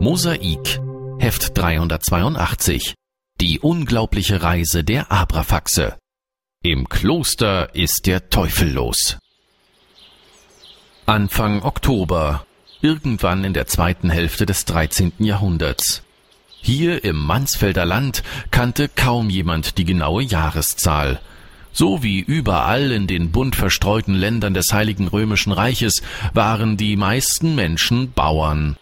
Mosaik, Heft 382. Die unglaubliche Reise der Abrafaxe. Im Kloster ist der Teufel los. Anfang Oktober, irgendwann in der zweiten Hälfte des 13. Jahrhunderts. Hier im Mansfelder Land kannte kaum jemand die genaue Jahreszahl. So wie überall in den bunt verstreuten Ländern des Heiligen Römischen Reiches waren die meisten Menschen Bauern.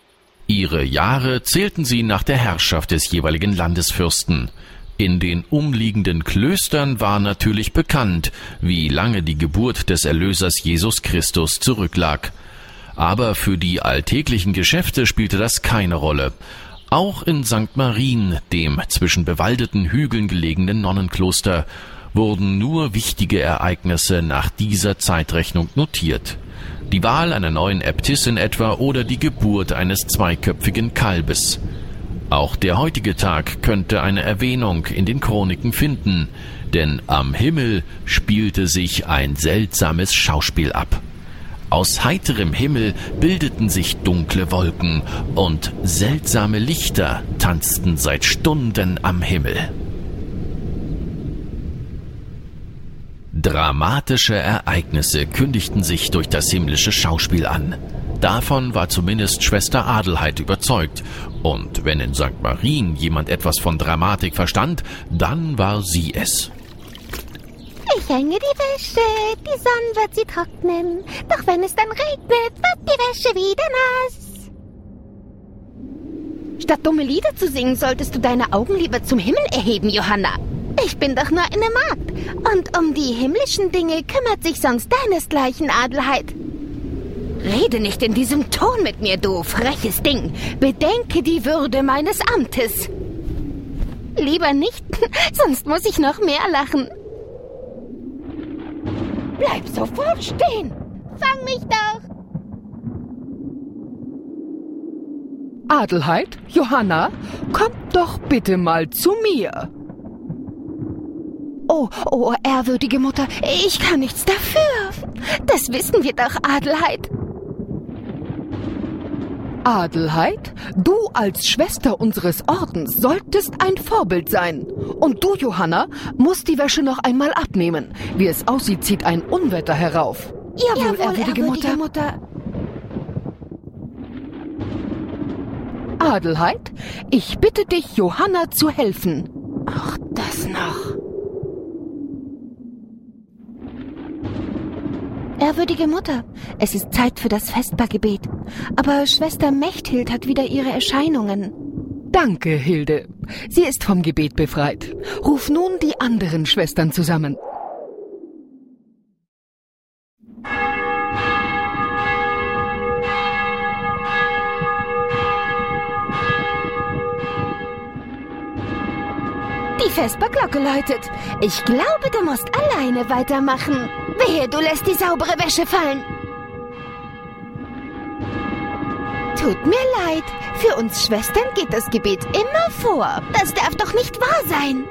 Ihre Jahre zählten sie nach der Herrschaft des jeweiligen Landesfürsten. In den umliegenden Klöstern war natürlich bekannt, wie lange die Geburt des Erlösers Jesus Christus zurücklag. Aber für die alltäglichen Geschäfte spielte das keine Rolle. Auch in St. Marien, dem zwischen bewaldeten Hügeln gelegenen Nonnenkloster, wurden nur wichtige Ereignisse nach dieser Zeitrechnung notiert die Wahl einer neuen Äbtissin etwa oder die Geburt eines zweiköpfigen Kalbes. Auch der heutige Tag könnte eine Erwähnung in den Chroniken finden, denn am Himmel spielte sich ein seltsames Schauspiel ab. Aus heiterem Himmel bildeten sich dunkle Wolken und seltsame Lichter tanzten seit Stunden am Himmel. Dramatische Ereignisse kündigten sich durch das himmlische Schauspiel an. Davon war zumindest Schwester Adelheid überzeugt, und wenn in St. Marien jemand etwas von Dramatik verstand, dann war sie es. Ich hänge die Wäsche, die Sonne wird sie trocknen, doch wenn es dann regnet, wird die Wäsche wieder nass. Statt dumme Lieder zu singen, solltest du deine Augen lieber zum Himmel erheben, Johanna. Ich bin doch nur eine Magd. Und um die himmlischen Dinge kümmert sich sonst deinesgleichen Adelheid. Rede nicht in diesem Ton mit mir, du freches Ding. Bedenke die Würde meines Amtes. Lieber nicht, sonst muss ich noch mehr lachen. Bleib sofort stehen. Fang mich doch. Adelheid, Johanna, kommt doch bitte mal zu mir. Oh, oh, ehrwürdige Mutter, ich kann nichts dafür. Das wissen wir doch, Adelheid. Adelheid, du als Schwester unseres Ordens solltest ein Vorbild sein. Und du, Johanna, musst die Wäsche noch einmal abnehmen. Wie es aussieht, zieht ein Unwetter herauf. Jawohl, Jawohl ehrwürdige, ehrwürdige Mutter. Mutter. Adelheid, ich bitte dich, Johanna zu helfen. Ach, das noch. Ehrwürdige Mutter, es ist Zeit für das Vespergebet. Aber Schwester Mechthild hat wieder ihre Erscheinungen. Danke, Hilde. Sie ist vom Gebet befreit. Ruf nun die anderen Schwestern zusammen. Vesperglocke läutet. Ich glaube, du musst alleine weitermachen. Wehe, du lässt die saubere Wäsche fallen. Tut mir leid. Für uns Schwestern geht das Gebet immer vor. Das darf doch nicht wahr sein.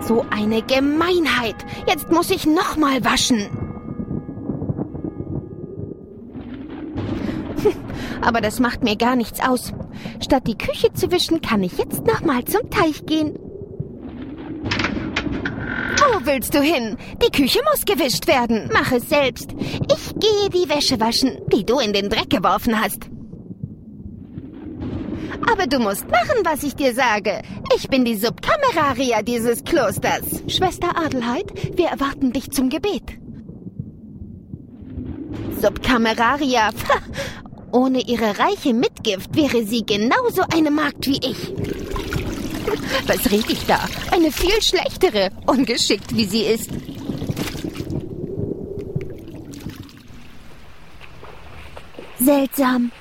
So eine Gemeinheit. Jetzt muss ich nochmal waschen. Aber das macht mir gar nichts aus. Statt die Küche zu wischen, kann ich jetzt nochmal zum Teich gehen. Wo willst du hin? Die Küche muss gewischt werden. Mach es selbst. Ich gehe die Wäsche waschen, die du in den Dreck geworfen hast. Aber du musst machen, was ich dir sage. Ich bin die Subkameraria dieses Klosters. Schwester Adelheid, wir erwarten dich zum Gebet. Subkameraria. Ohne ihre reiche Mitgift wäre sie genauso eine Magd wie ich. Was rede ich da? Eine viel schlechtere, ungeschickt wie sie ist. Seltsam.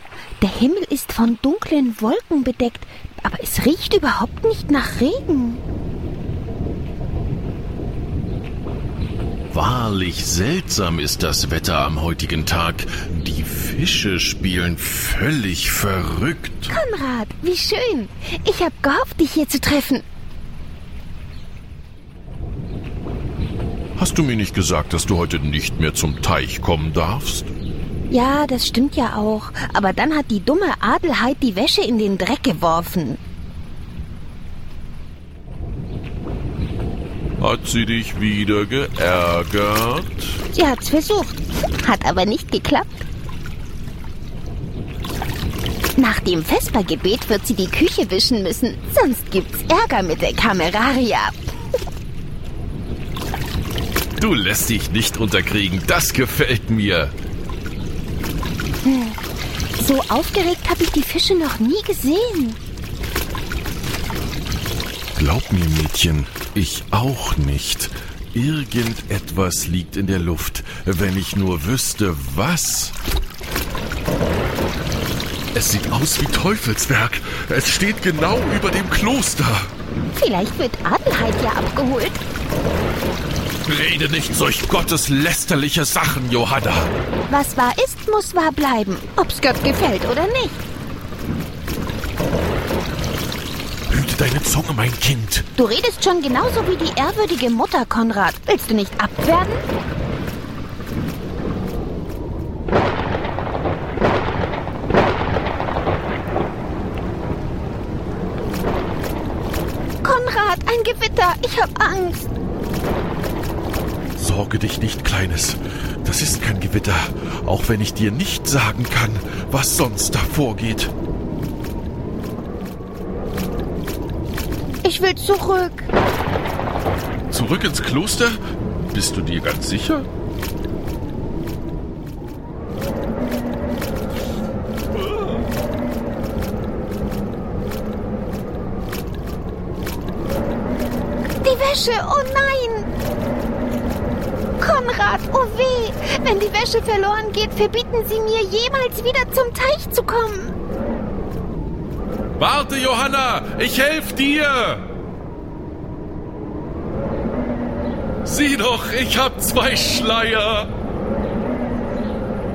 Der Himmel ist von dunklen Wolken bedeckt, aber es riecht überhaupt nicht nach Regen. Wahrlich seltsam ist das Wetter am heutigen Tag. Die Fische spielen völlig verrückt. Konrad, wie schön. Ich habe gehofft, dich hier zu treffen. Hast du mir nicht gesagt, dass du heute nicht mehr zum Teich kommen darfst? Ja, das stimmt ja auch. Aber dann hat die dumme Adelheid die Wäsche in den Dreck geworfen. Hat sie dich wieder geärgert? Sie hat's versucht, hat aber nicht geklappt. Nach dem Vespergebet wird sie die Küche wischen müssen, sonst gibt's Ärger mit der Kameraria. Du lässt dich nicht unterkriegen, das gefällt mir. So aufgeregt habe ich die Fische noch nie gesehen. Glaub mir, Mädchen, ich auch nicht. Irgendetwas liegt in der Luft, wenn ich nur wüsste, was. Es sieht aus wie Teufelswerk. Es steht genau über dem Kloster. Vielleicht wird Adelheid ja abgeholt. Rede nicht solch gotteslästerliche Sachen, Johanna. Was wahr ist, muss wahr bleiben. Ob's Gott gefällt oder nicht. Deine Zunge, mein Kind. Du redest schon genauso wie die ehrwürdige Mutter, Konrad. Willst du nicht abwerden? Konrad, ein Gewitter. Ich hab Angst. Sorge dich nicht, Kleines. Das ist kein Gewitter, auch wenn ich dir nicht sagen kann, was sonst da vorgeht. Ich will zurück. Zurück ins Kloster? Bist du dir ganz sicher? Die Wäsche, oh nein! Konrad, oh weh! Wenn die Wäsche verloren geht, verbieten Sie mir jemals wieder zum Teich zu kommen. Warte, Johanna, ich helf dir! Sieh doch, ich hab zwei Schleier.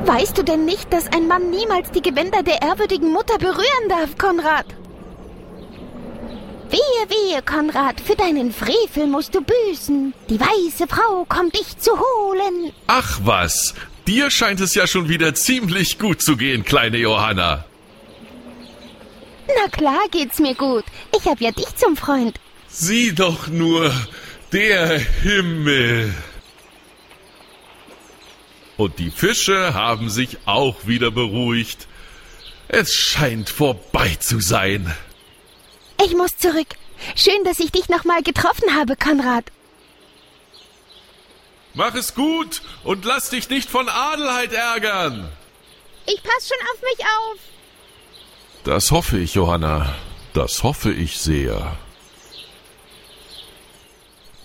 Weißt du denn nicht, dass ein Mann niemals die Gewänder der ehrwürdigen Mutter berühren darf, Konrad? Wehe, wehe, Konrad, für deinen Frevel musst du büßen. Die weiße Frau kommt dich zu holen. Ach was, dir scheint es ja schon wieder ziemlich gut zu gehen, kleine Johanna. Na klar geht's mir gut. Ich hab ja dich zum Freund. Sieh doch nur, der Himmel. Und die Fische haben sich auch wieder beruhigt. Es scheint vorbei zu sein. Ich muss zurück. Schön, dass ich dich nochmal getroffen habe, Konrad. Mach es gut und lass dich nicht von Adelheid ärgern. Ich pass schon auf mich auf. Das hoffe ich, Johanna. Das hoffe ich sehr.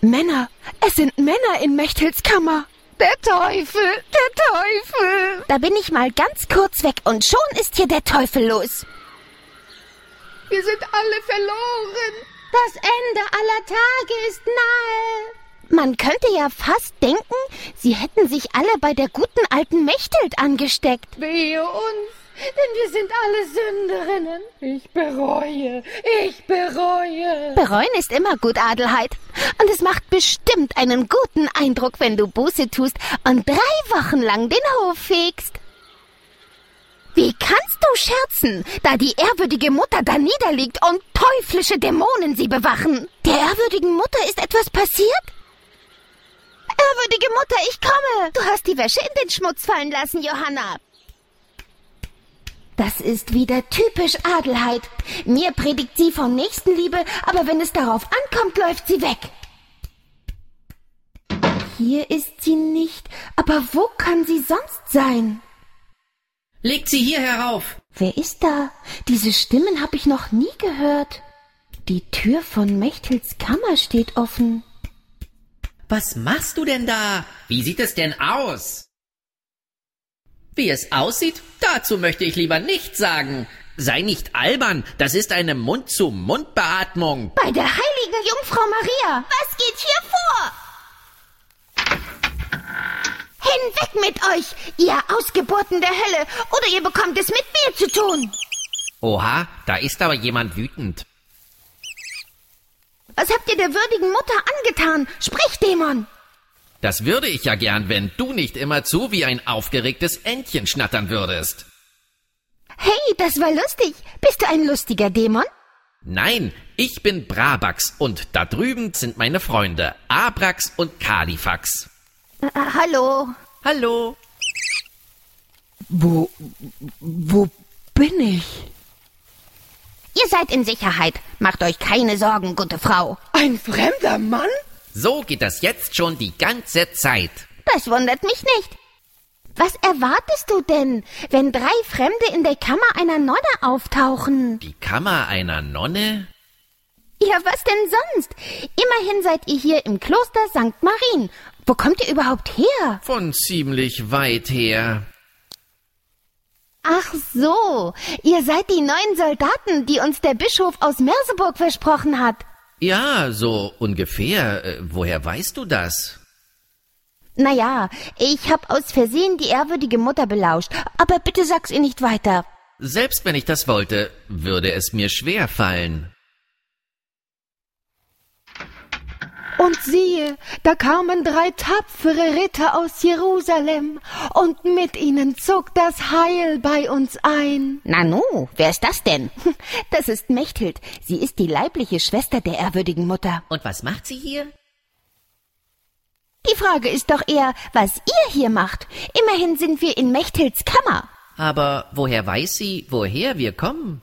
Männer, es sind Männer in Mechtels Kammer. Der Teufel, der Teufel. Da bin ich mal ganz kurz weg und schon ist hier der Teufel los. Wir sind alle verloren. Das Ende aller Tage ist nahe. Man könnte ja fast denken, sie hätten sich alle bei der guten alten Mechthild angesteckt. Wehe uns, denn wir sind alle Sünderinnen. Ich bereue, ich bereue. Bereuen ist immer gut, Adelheid. Und es macht bestimmt einen guten Eindruck, wenn du Buße tust und drei Wochen lang den Hof fegst. Wie kannst du scherzen, da die ehrwürdige Mutter da niederliegt und teuflische Dämonen sie bewachen? Der ehrwürdigen Mutter ist etwas passiert? Ehrwürdige Mutter, ich komme. Du hast die Wäsche in den Schmutz fallen lassen, Johanna. Das ist wieder typisch Adelheid. Mir predigt sie von Nächstenliebe, aber wenn es darauf ankommt, läuft sie weg. Hier ist sie nicht, aber wo kann sie sonst sein? Legt sie hier herauf. Wer ist da? Diese Stimmen habe ich noch nie gehört. Die Tür von Mechtels Kammer steht offen. Was machst du denn da? Wie sieht es denn aus? Wie es aussieht, dazu möchte ich lieber nichts sagen. Sei nicht albern, das ist eine Mund-zu-Mund-Beatmung. Bei der heiligen Jungfrau Maria. Was geht hier vor? Hinweg mit euch, ihr Ausgeburten der Hölle, oder ihr bekommt es mit mir zu tun. Oha, da ist aber jemand wütend. Was habt ihr der würdigen Mutter angetan? Sprich, Dämon! Das würde ich ja gern, wenn du nicht immerzu wie ein aufgeregtes Entchen schnattern würdest. Hey, das war lustig. Bist du ein lustiger Dämon? Nein, ich bin Brabax und da drüben sind meine Freunde Abrax und Kalifax. Äh, hallo. Hallo. Wo, wo bin ich? Ihr seid in Sicherheit. Macht euch keine Sorgen, gute Frau. Ein fremder Mann? So geht das jetzt schon die ganze Zeit. Das wundert mich nicht. Was erwartest du denn, wenn drei Fremde in der Kammer einer Nonne auftauchen? Die Kammer einer Nonne? Ja, was denn sonst? Immerhin seid ihr hier im Kloster St. Marien. Wo kommt ihr überhaupt her? Von ziemlich weit her. Ach so, ihr seid die neuen Soldaten, die uns der Bischof aus Merseburg versprochen hat. Ja, so ungefähr. Äh, woher weißt du das? Naja, ich hab aus Versehen die ehrwürdige Mutter belauscht, aber bitte sag's ihr nicht weiter. Selbst wenn ich das wollte, würde es mir schwer fallen. Und siehe, da kamen drei tapfere Ritter aus Jerusalem, und mit ihnen zog das Heil bei uns ein. Nanu, wer ist das denn? Das ist Mechthild. Sie ist die leibliche Schwester der ehrwürdigen Mutter. Und was macht sie hier? Die Frage ist doch eher, was ihr hier macht. Immerhin sind wir in Mechthilds Kammer. Aber woher weiß sie, woher wir kommen?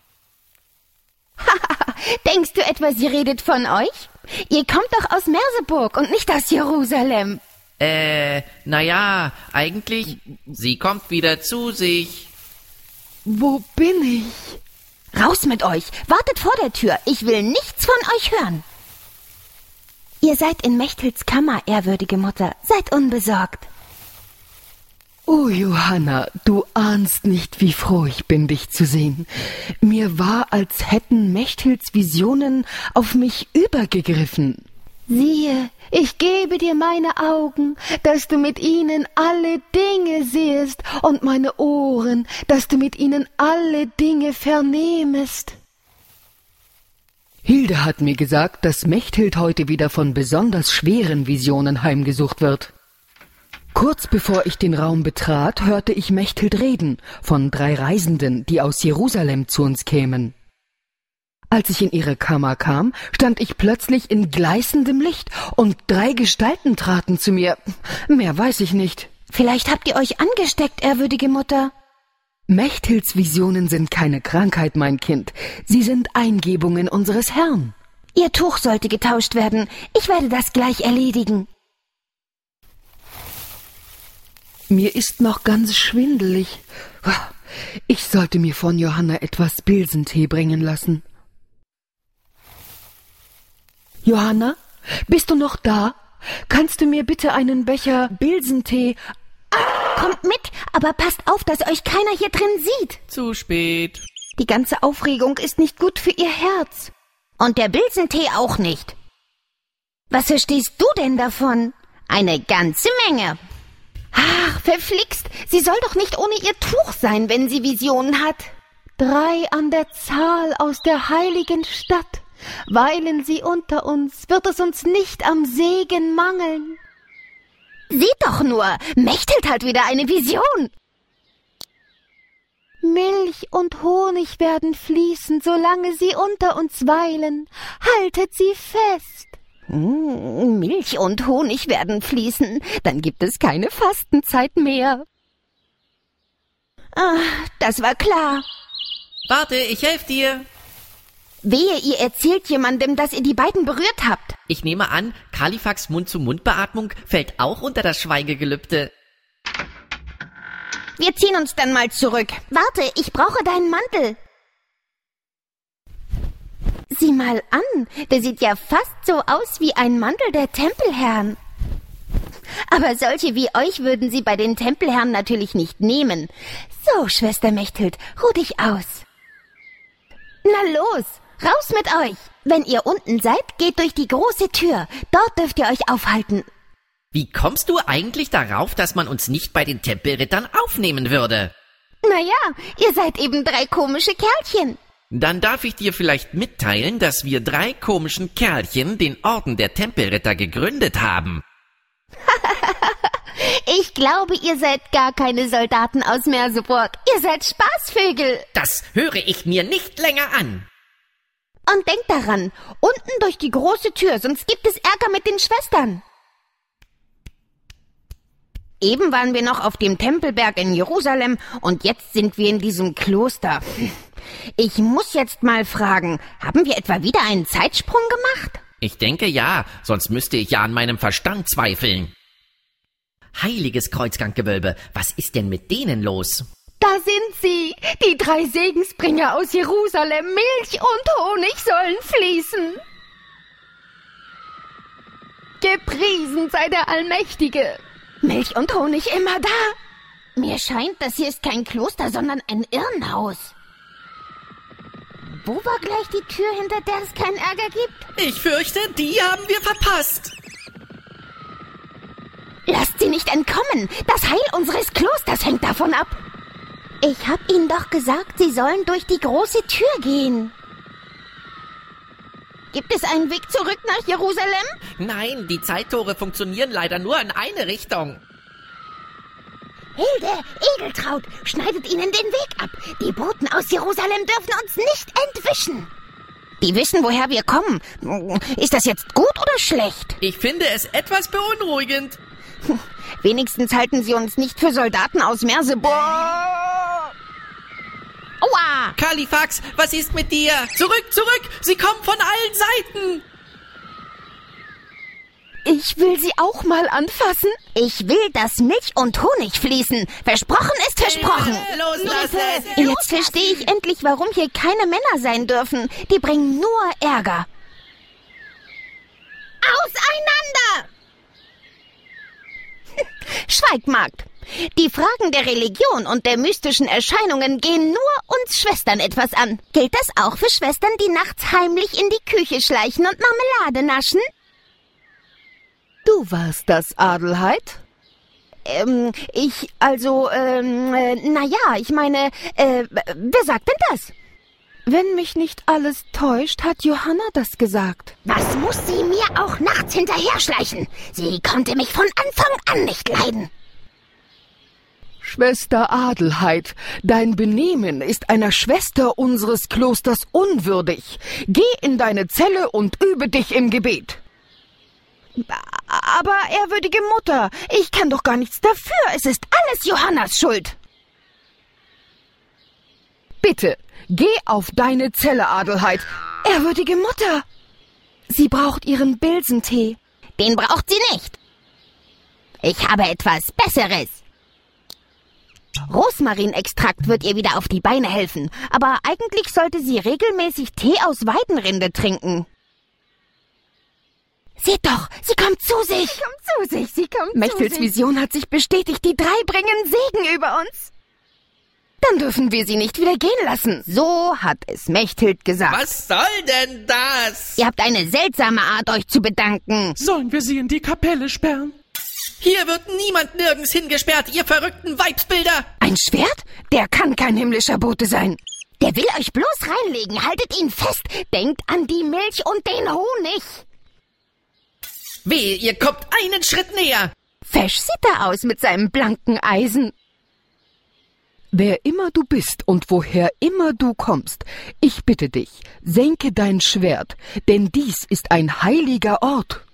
Denkst du etwa, sie redet von euch? Ihr kommt doch aus Merseburg und nicht aus Jerusalem. Äh, naja, eigentlich, sie kommt wieder zu sich. Wo bin ich? Raus mit euch. Wartet vor der Tür. Ich will nichts von euch hören. Ihr seid in Mechthilds Kammer, ehrwürdige Mutter. Seid unbesorgt. Oh, Johanna, du ahnst nicht, wie froh ich bin, dich zu sehen. Mir war, als hätten Mechthilds Visionen auf mich übergegriffen. Siehe, ich gebe dir meine Augen, dass du mit ihnen alle Dinge sehest, und meine Ohren, dass du mit ihnen alle Dinge vernehmest. Hilde hat mir gesagt, dass Mechthild heute wieder von besonders schweren Visionen heimgesucht wird. Kurz bevor ich den Raum betrat, hörte ich Mechthild reden von drei Reisenden, die aus Jerusalem zu uns kämen. Als ich in ihre Kammer kam, stand ich plötzlich in gleißendem Licht und drei Gestalten traten zu mir. Mehr weiß ich nicht. Vielleicht habt ihr euch angesteckt, ehrwürdige Mutter. Mechthilds Visionen sind keine Krankheit, mein Kind. Sie sind Eingebungen unseres Herrn. Ihr Tuch sollte getauscht werden. Ich werde das gleich erledigen. Mir ist noch ganz schwindelig. Ich sollte mir von Johanna etwas Bilsentee bringen lassen. Johanna, bist du noch da? Kannst du mir bitte einen Becher Bilsentee? Kommt mit, aber passt auf, dass euch keiner hier drin sieht. Zu spät. Die ganze Aufregung ist nicht gut für ihr Herz. Und der Bilsentee auch nicht. Was verstehst du denn davon? Eine ganze Menge. Ach, verflixt. Sie soll doch nicht ohne ihr Tuch sein, wenn sie Visionen hat. Drei an der Zahl aus der heiligen Stadt. Weilen sie unter uns, wird es uns nicht am Segen mangeln. Sieh doch nur, Mechthild hat wieder eine Vision. Milch und Honig werden fließen, solange sie unter uns weilen. Haltet sie fest. Mm, Milch und Honig werden fließen, dann gibt es keine Fastenzeit mehr. Ah, das war klar. Warte, ich helfe dir. Wehe, ihr erzählt jemandem, dass ihr die beiden berührt habt. Ich nehme an, Kalifax Mund-zu-Mund-Beatmung fällt auch unter das Schweigegelübde. Wir ziehen uns dann mal zurück. Warte, ich brauche deinen Mantel. Sieh mal an, der sieht ja fast so aus wie ein Mantel der Tempelherren. Aber solche wie euch würden sie bei den Tempelherren natürlich nicht nehmen. So, Schwester Mechthild, ruh dich aus. Na los, raus mit euch. Wenn ihr unten seid, geht durch die große Tür. Dort dürft ihr euch aufhalten. Wie kommst du eigentlich darauf, dass man uns nicht bei den Tempelrittern aufnehmen würde? Naja, ihr seid eben drei komische Kerlchen. Dann darf ich dir vielleicht mitteilen, dass wir drei komischen Kerlchen den Orden der Tempelritter gegründet haben. Ich glaube, ihr seid gar keine Soldaten aus Merseburg. Ihr seid Spaßvögel. Das höre ich mir nicht länger an. Und denkt daran, unten durch die große Tür, sonst gibt es Ärger mit den Schwestern. Eben waren wir noch auf dem Tempelberg in Jerusalem und jetzt sind wir in diesem Kloster. Ich muss jetzt mal fragen, haben wir etwa wieder einen Zeitsprung gemacht? Ich denke ja, sonst müsste ich ja an meinem Verstand zweifeln. Heiliges Kreuzganggewölbe, was ist denn mit denen los? Da sind sie, die drei Segensbringer aus Jerusalem. Milch und Honig sollen fließen. Gepriesen sei der Allmächtige. Milch und Honig immer da. Mir scheint, das hier ist kein Kloster, sondern ein Irrenhaus. Wo war gleich die Tür, hinter der es keinen Ärger gibt? Ich fürchte, die haben wir verpasst. Lasst sie nicht entkommen. Das Heil unseres Klosters hängt davon ab. Ich hab ihnen doch gesagt, sie sollen durch die große Tür gehen. Gibt es einen Weg zurück nach Jerusalem? Nein, die Zeittore funktionieren leider nur in eine Richtung. Hilde, Edeltraut, schneidet ihnen den Weg ab. Die Boten aus Jerusalem dürfen uns nicht entwischen. Die wissen, woher wir kommen. Ist das jetzt gut oder schlecht? Ich finde es etwas beunruhigend. Wenigstens halten sie uns nicht für Soldaten aus Merseburg. Aua! Kalifax, was ist mit dir? Zurück, zurück! Sie kommen von allen Seiten! Ich will sie auch mal anfassen. Ich will, dass Milch und Honig fließen. Versprochen ist versprochen. Hilfe, loslassen! Jetzt verstehe ich endlich, warum hier keine Männer sein dürfen. Die bringen nur Ärger. Auseinander! Schweig, Magd. Die Fragen der Religion und der mystischen Erscheinungen gehen nur uns Schwestern etwas an. Gilt das auch für Schwestern, die nachts heimlich in die Küche schleichen und Marmelade naschen? Du warst das, Adelheid? Ähm, ich, also, ähm, äh, na ja, ich meine, äh, wer sagt denn das? Wenn mich nicht alles täuscht, hat Johanna das gesagt. Was muss sie mir auch nachts hinterher schleichen? Sie konnte mich von Anfang an nicht leiden. Schwester Adelheid, dein Benehmen ist einer Schwester unseres Klosters unwürdig. Geh in deine Zelle und übe dich im Gebet. Aber, ehrwürdige Mutter, ich kann doch gar nichts dafür. Es ist alles Johannas Schuld. Bitte, geh auf deine Zelle, Adelheid. Ehrwürdige Mutter. Sie braucht ihren Bilsentee. Den braucht sie nicht. Ich habe etwas Besseres. Rosmarinextrakt wird ihr wieder auf die Beine helfen, aber eigentlich sollte sie regelmäßig Tee aus Weidenrinde trinken. Seht doch, sie kommt zu sich. Sie kommt zu sich, sie kommt Mechtels zu sich. Vision hat sich bestätigt, die drei bringen Segen über uns. Dann dürfen wir sie nicht wieder gehen lassen. So hat es Mechthild gesagt. Was soll denn das? Ihr habt eine seltsame Art, euch zu bedanken. Sollen wir sie in die Kapelle sperren? Hier wird niemand nirgends hingesperrt, ihr verrückten Weibsbilder! Ein Schwert? Der kann kein himmlischer Bote sein. Der will euch bloß reinlegen. Haltet ihn fest. Denkt an die Milch und den Honig. Wehe, ihr kommt einen Schritt näher! Fesch sieht er aus mit seinem blanken Eisen. Wer immer du bist und woher immer du kommst, ich bitte dich, senke dein Schwert, denn dies ist ein heiliger Ort.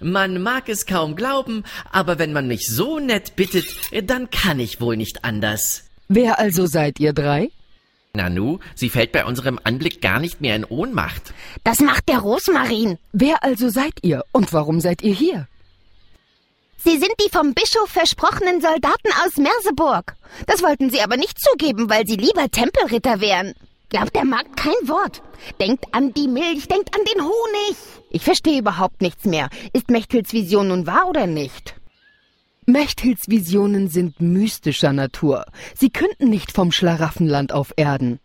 Man mag es kaum glauben, aber wenn man mich so nett bittet, dann kann ich wohl nicht anders. Wer also seid ihr drei? Nanu, sie fällt bei unserem Anblick gar nicht mehr in Ohnmacht. Das macht der Rosmarin. Wer also seid ihr und warum seid ihr hier? Sie sind die vom Bischof versprochenen Soldaten aus Merseburg. Das wollten sie aber nicht zugeben, weil sie lieber Tempelritter wären. Glaubt der Magd kein Wort. Denkt an die Milch, denkt an den Honig. Ich verstehe überhaupt nichts mehr. Ist Mechthilds Vision nun wahr oder nicht? Mechthilds Visionen sind mystischer Natur. Sie künden nicht vom Schlaraffenland auf Erden.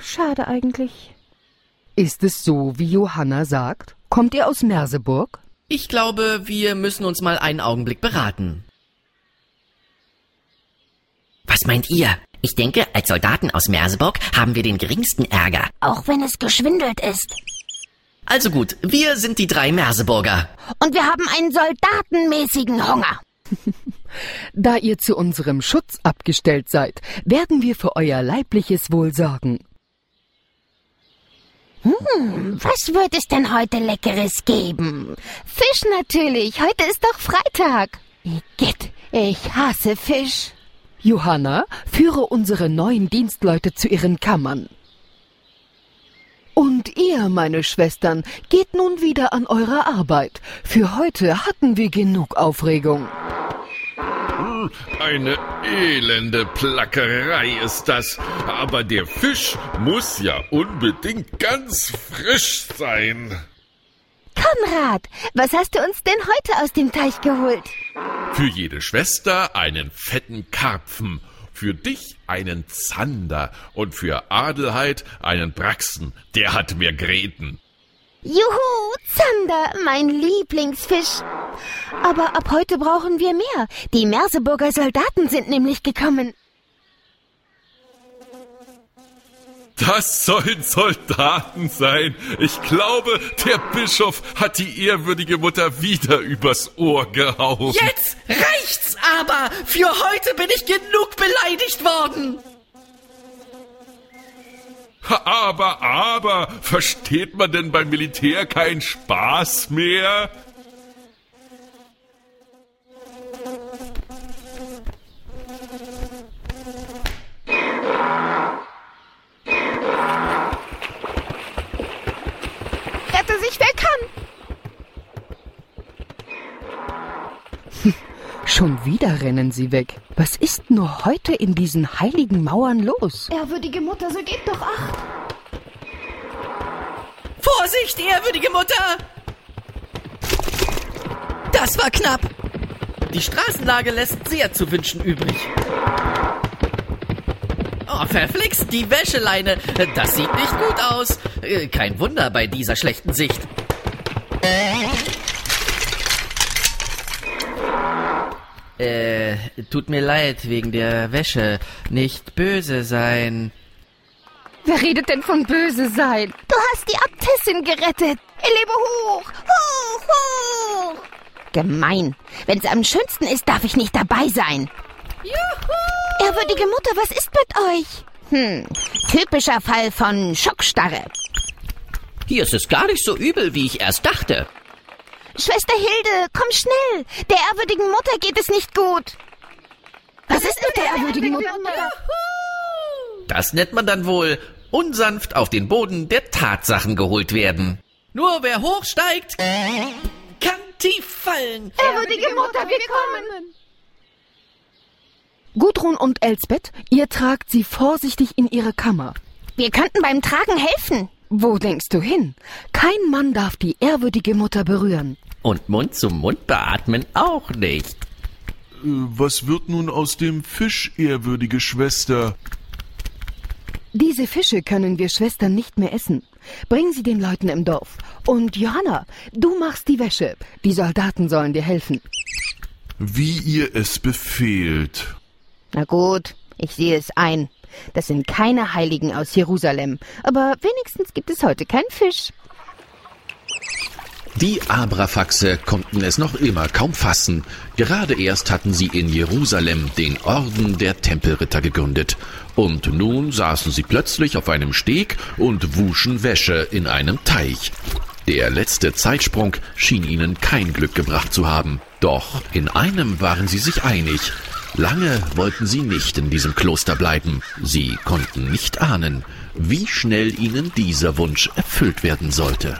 Schade eigentlich. Ist es so, wie Johanna sagt? Kommt ihr aus Merseburg? Ich glaube, wir müssen uns mal einen Augenblick beraten. Was meint ihr? Ich denke, als Soldaten aus Merseburg haben wir den geringsten Ärger. Auch wenn es geschwindelt ist. Also gut, wir sind die drei Merseburger. Und wir haben einen soldatenmäßigen Hunger. Da ihr zu unserem Schutz abgestellt seid, werden wir für euer leibliches Wohl sorgen. Was wird es denn heute Leckeres geben? Fisch natürlich. Heute ist doch Freitag. Igitt, ich hasse Fisch. Johanna, führe unsere neuen Dienstleute zu ihren Kammern. Und ihr, meine Schwestern, geht nun wieder an eure Arbeit. Für heute hatten wir genug Aufregung. Eine elende Plackerei ist das. Aber der Fisch muss ja unbedingt ganz frisch sein. Konrad, was hast du uns denn heute aus dem Teich geholt? Für jede Schwester einen fetten Karpfen, für dich einen Zander und für Adelheid einen Braxen. Der hat mehr Gräten. Juhu, Zander, mein Lieblingsfisch. Aber ab heute brauchen wir mehr. Die Merseburger Soldaten sind nämlich gekommen. Das sollen Soldaten sein. Ich glaube, der Bischof hat die ehrwürdige Mutter wieder übers Ohr gehauen. Jetzt reicht's aber! Für heute bin ich genug beleidigt worden! Aber, aber, versteht man denn beim Militär keinen Spaß mehr? Rette sich, wer kann. Schon wieder rennen sie weg. Was ist nur heute in diesen heiligen Mauern los? Ehrwürdige Mutter, so gebt doch acht. Vorsicht, ehrwürdige Mutter! Das war knapp. Die Straßenlage lässt sehr zu wünschen übrig. Oh, verflixt, die Wäscheleine. Das sieht nicht gut aus. Äh, Kein Wunder bei dieser schlechten Sicht. Äh, tut mir leid wegen der Wäsche. Nicht böse sein. Wer redet denn von böse sein? Du hast die Abtissin gerettet. Er lebe hoch, hoch, hoch. Gemein. Wenn's am schönsten ist, darf ich nicht dabei sein. Juhu! Ehrwürdige Mutter, was ist mit euch? Hm, typischer Fall von Schockstarre. Hier ist es gar nicht so übel, wie ich erst dachte. Schwester Hilde, komm schnell. Der ehrwürdigen Mutter geht es nicht gut. Was ist mit der ehrwürdigen Mutter? Das nennt man dann wohl unsanft auf den Boden der Tatsachen geholt werden. Nur wer hochsteigt, kann tief fallen. Ehrwürdige Mutter, wir kommen. Gudrun und Elsbeth, ihr tragt sie vorsichtig in ihre Kammer. Wir könnten beim Tragen helfen. Wo denkst du hin? Kein Mann darf die ehrwürdige Mutter berühren. Und Mund zu Mund beatmen auch nicht. Äh, Was wird nun aus dem Fisch, ehrwürdige Schwester? Diese Fische können wir Schwestern nicht mehr essen. Bring sie den Leuten im Dorf. Und Johanna, du machst die Wäsche. Die Soldaten sollen dir helfen. Wie ihr es befehlt. Na gut, ich sehe es ein. Das sind keine Heiligen aus Jerusalem. Aber wenigstens gibt es heute keinen Fisch. Die Abrafaxe konnten es noch immer kaum fassen. Gerade erst hatten sie in Jerusalem den Orden der Tempelritter gegründet. Und nun saßen sie plötzlich auf einem Steg und wuschen Wäsche in einem Teich. Der letzte Zeitsprung schien ihnen kein Glück gebracht zu haben. Doch in einem waren sie sich einig. Lange wollten sie nicht in diesem Kloster bleiben. Sie konnten nicht ahnen, wie schnell ihnen dieser Wunsch erfüllt werden sollte.